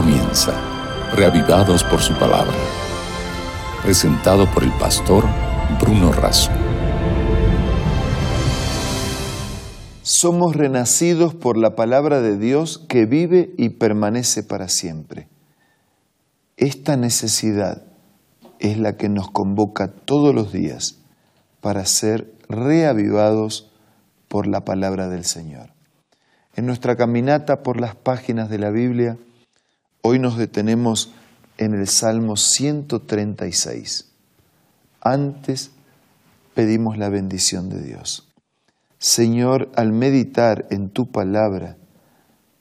comienza, reavivados por su palabra. Presentado por el pastor Bruno Razo. Somos renacidos por la palabra de Dios que vive y permanece para siempre. Esta necesidad es la que nos convoca todos los días para ser reavivados por la palabra del Señor. En nuestra caminata por las páginas de la Biblia, hoy nos detenemos en el Salmo 136. Antes pedimos la bendición de Dios. Señor, al meditar en tu palabra,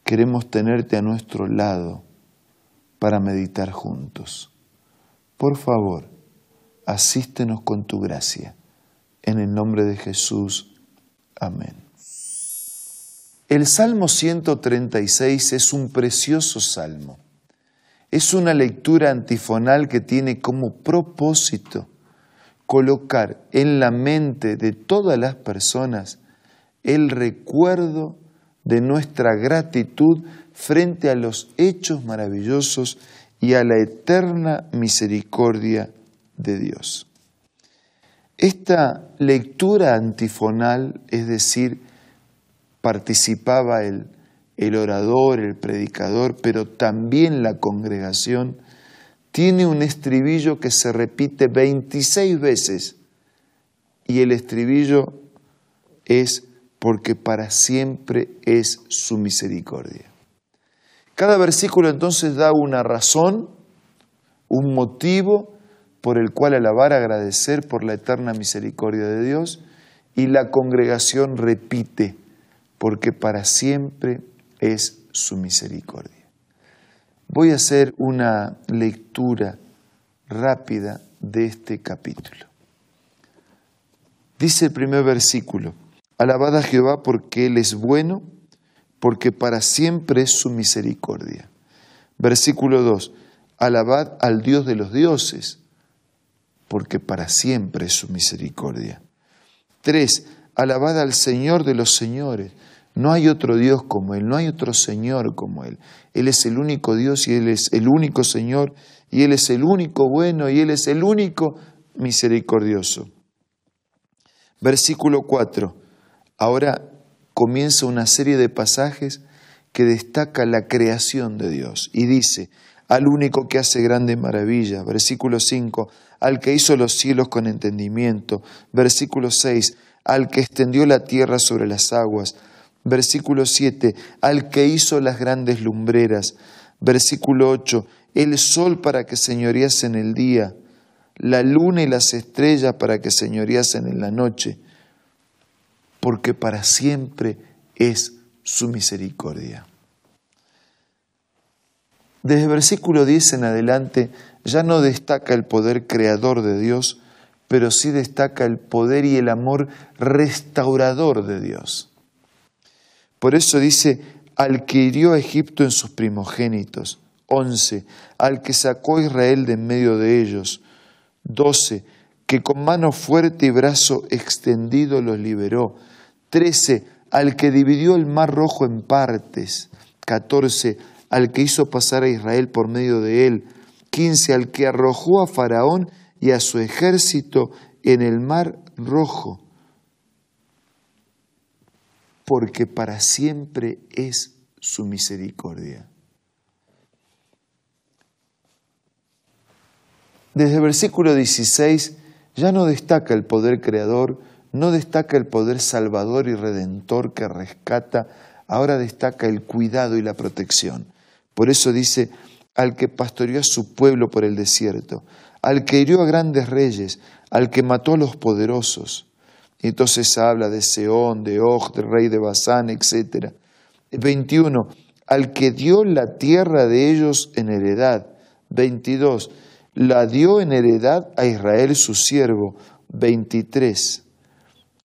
queremos tenerte a nuestro lado para meditar juntos. Por favor, asístenos con tu gracia. En el nombre de Jesús. Amén. El Salmo 136 es un precioso salmo. Es una lectura antifonal que tiene como propósito colocar en la mente de todas las personas el recuerdo de nuestra gratitud frente a los hechos maravillosos y a la eterna misericordia de Dios. Esta lectura antifonal, es decir, participaba el, el orador, el predicador, pero también la congregación, tiene un estribillo que se repite 26 veces y el estribillo es porque para siempre es su misericordia. Cada versículo entonces da una razón, un motivo por el cual alabar, agradecer por la eterna misericordia de Dios y la congregación repite porque para siempre es su misericordia. Voy a hacer una lectura rápida de este capítulo. Dice el primer versículo, Alabad a Jehová porque Él es bueno, porque para siempre es su misericordia. Versículo 2, Alabad al Dios de los dioses, porque para siempre es su misericordia. 3. Alabad al Señor de los señores, no hay otro Dios como Él, no hay otro Señor como Él. Él es el único Dios y Él es el único Señor y Él es el único bueno y Él es el único misericordioso. Versículo 4. Ahora comienza una serie de pasajes que destaca la creación de Dios y dice, al único que hace grandes maravillas. Versículo 5, al que hizo los cielos con entendimiento. Versículo 6, al que extendió la tierra sobre las aguas Versículo 7, al que hizo las grandes lumbreras. Versículo 8, el sol para que señoreasen el día, la luna y las estrellas para que señoreasen en la noche, porque para siempre es su misericordia. Desde versículo 10 en adelante ya no destaca el poder creador de Dios, pero sí destaca el poder y el amor restaurador de Dios. Por eso dice, al que hirió a Egipto en sus primogénitos. 11. Al que sacó a Israel de en medio de ellos. 12. Que con mano fuerte y brazo extendido los liberó. 13. Al que dividió el mar rojo en partes. 14. Al que hizo pasar a Israel por medio de él. 15. Al que arrojó a Faraón y a su ejército en el mar rojo porque para siempre es su misericordia. Desde el versículo 16 ya no destaca el poder creador, no destaca el poder salvador y redentor que rescata, ahora destaca el cuidado y la protección. Por eso dice, al que pastoreó a su pueblo por el desierto, al que hirió a grandes reyes, al que mató a los poderosos, entonces habla de Seón, de Og, del rey de Basán, etc. 21. Al que dio la tierra de ellos en heredad. 22. La dio en heredad a Israel su siervo. 23.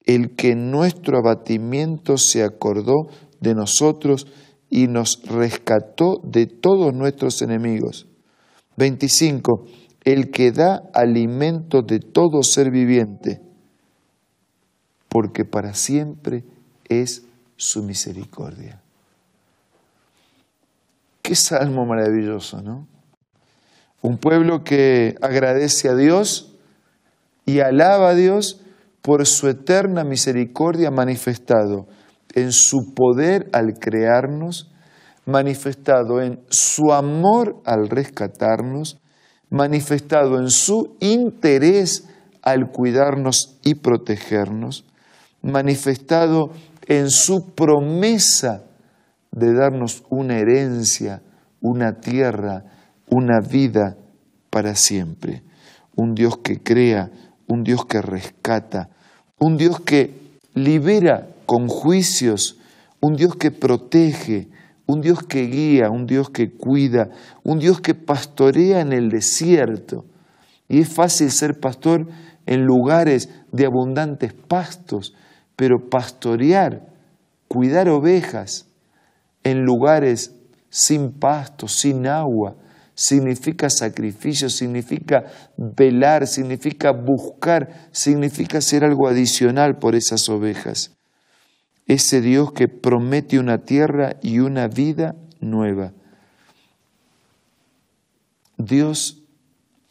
El que en nuestro abatimiento se acordó de nosotros y nos rescató de todos nuestros enemigos. 25. El que da alimento de todo ser viviente porque para siempre es su misericordia. Qué salmo maravilloso, ¿no? Un pueblo que agradece a Dios y alaba a Dios por su eterna misericordia manifestado en su poder al crearnos, manifestado en su amor al rescatarnos, manifestado en su interés al cuidarnos y protegernos, manifestado en su promesa de darnos una herencia, una tierra, una vida para siempre. Un Dios que crea, un Dios que rescata, un Dios que libera con juicios, un Dios que protege, un Dios que guía, un Dios que cuida, un Dios que pastorea en el desierto. Y es fácil ser pastor en lugares de abundantes pastos, pero pastorear, cuidar ovejas en lugares sin pasto, sin agua, significa sacrificio, significa velar, significa buscar, significa hacer algo adicional por esas ovejas. Ese Dios que promete una tierra y una vida nueva. Dios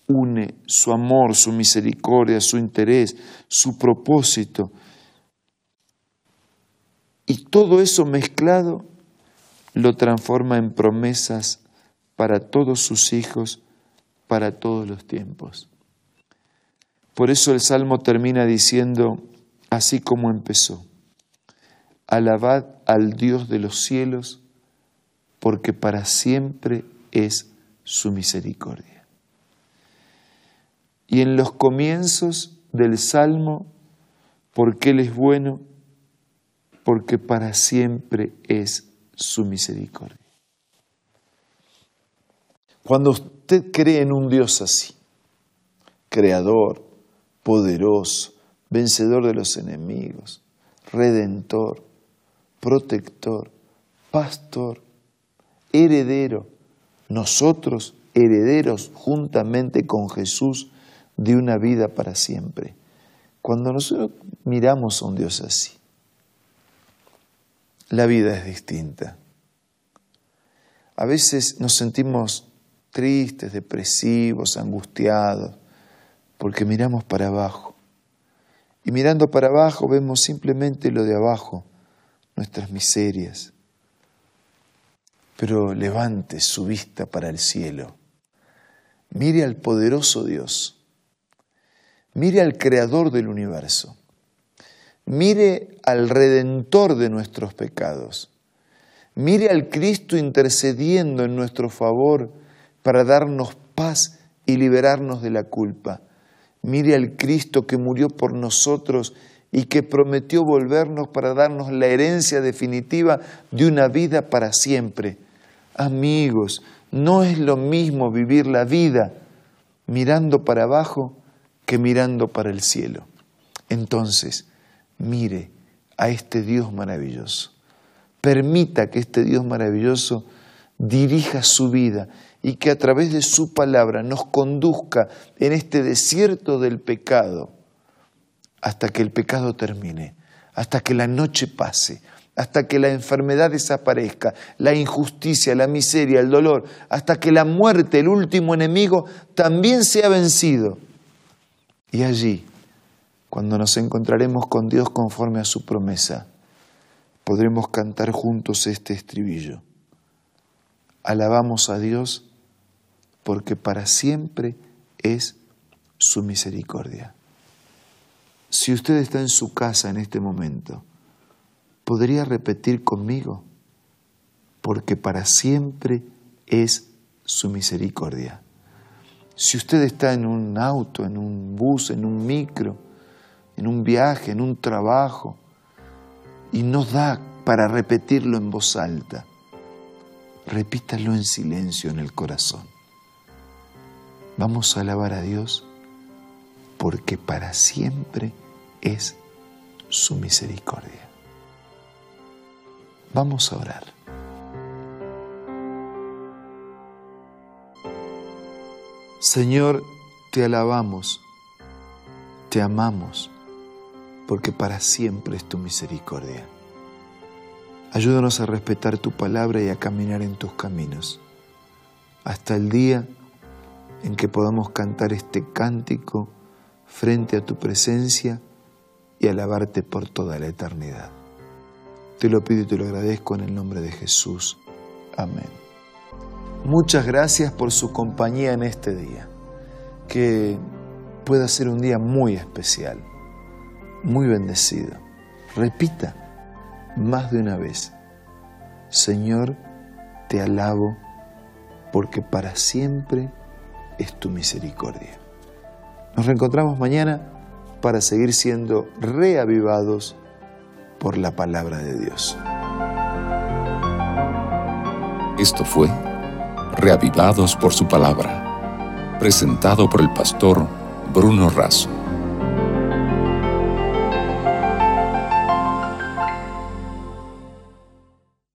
une su amor, su misericordia, su interés, su propósito. Y todo eso mezclado lo transforma en promesas para todos sus hijos, para todos los tiempos. Por eso el Salmo termina diciendo, así como empezó, alabad al Dios de los cielos, porque para siempre es su misericordia. Y en los comienzos del Salmo, porque Él es bueno, porque para siempre es su misericordia. Cuando usted cree en un Dios así, creador, poderoso, vencedor de los enemigos, redentor, protector, pastor, heredero, nosotros herederos juntamente con Jesús de una vida para siempre. Cuando nosotros miramos a un Dios así, la vida es distinta. A veces nos sentimos tristes, depresivos, angustiados, porque miramos para abajo. Y mirando para abajo vemos simplemente lo de abajo, nuestras miserias. Pero levante su vista para el cielo. Mire al poderoso Dios. Mire al creador del universo. Mire al redentor de nuestros pecados. Mire al Cristo intercediendo en nuestro favor para darnos paz y liberarnos de la culpa. Mire al Cristo que murió por nosotros y que prometió volvernos para darnos la herencia definitiva de una vida para siempre. Amigos, no es lo mismo vivir la vida mirando para abajo que mirando para el cielo. Entonces, mire a este Dios maravilloso. Permita que este Dios maravilloso dirija su vida y que a través de su palabra nos conduzca en este desierto del pecado hasta que el pecado termine, hasta que la noche pase, hasta que la enfermedad desaparezca, la injusticia, la miseria, el dolor, hasta que la muerte, el último enemigo, también sea vencido. Y allí cuando nos encontraremos con Dios conforme a su promesa, podremos cantar juntos este estribillo. Alabamos a Dios porque para siempre es su misericordia. Si usted está en su casa en este momento, podría repetir conmigo, porque para siempre es su misericordia. Si usted está en un auto, en un bus, en un micro, en un viaje, en un trabajo, y no da para repetirlo en voz alta. Repítalo en silencio en el corazón. Vamos a alabar a Dios porque para siempre es su misericordia. Vamos a orar. Señor, te alabamos, te amamos porque para siempre es tu misericordia. Ayúdanos a respetar tu palabra y a caminar en tus caminos. hasta el día en que podamos cantar este cántico frente a tu presencia y alabarte por toda la eternidad. Te lo pido y te lo agradezco en el nombre de Jesús. Amén. Muchas gracias por su compañía en este día. Que pueda ser un día muy especial, muy bendecido. Repita más de una vez, Señor, te alabo porque para siempre es tu misericordia. Nos reencontramos mañana para seguir siendo reavivados por la palabra de Dios. Esto fue Reavivados por su palabra, presentado por el pastor Bruno Razo.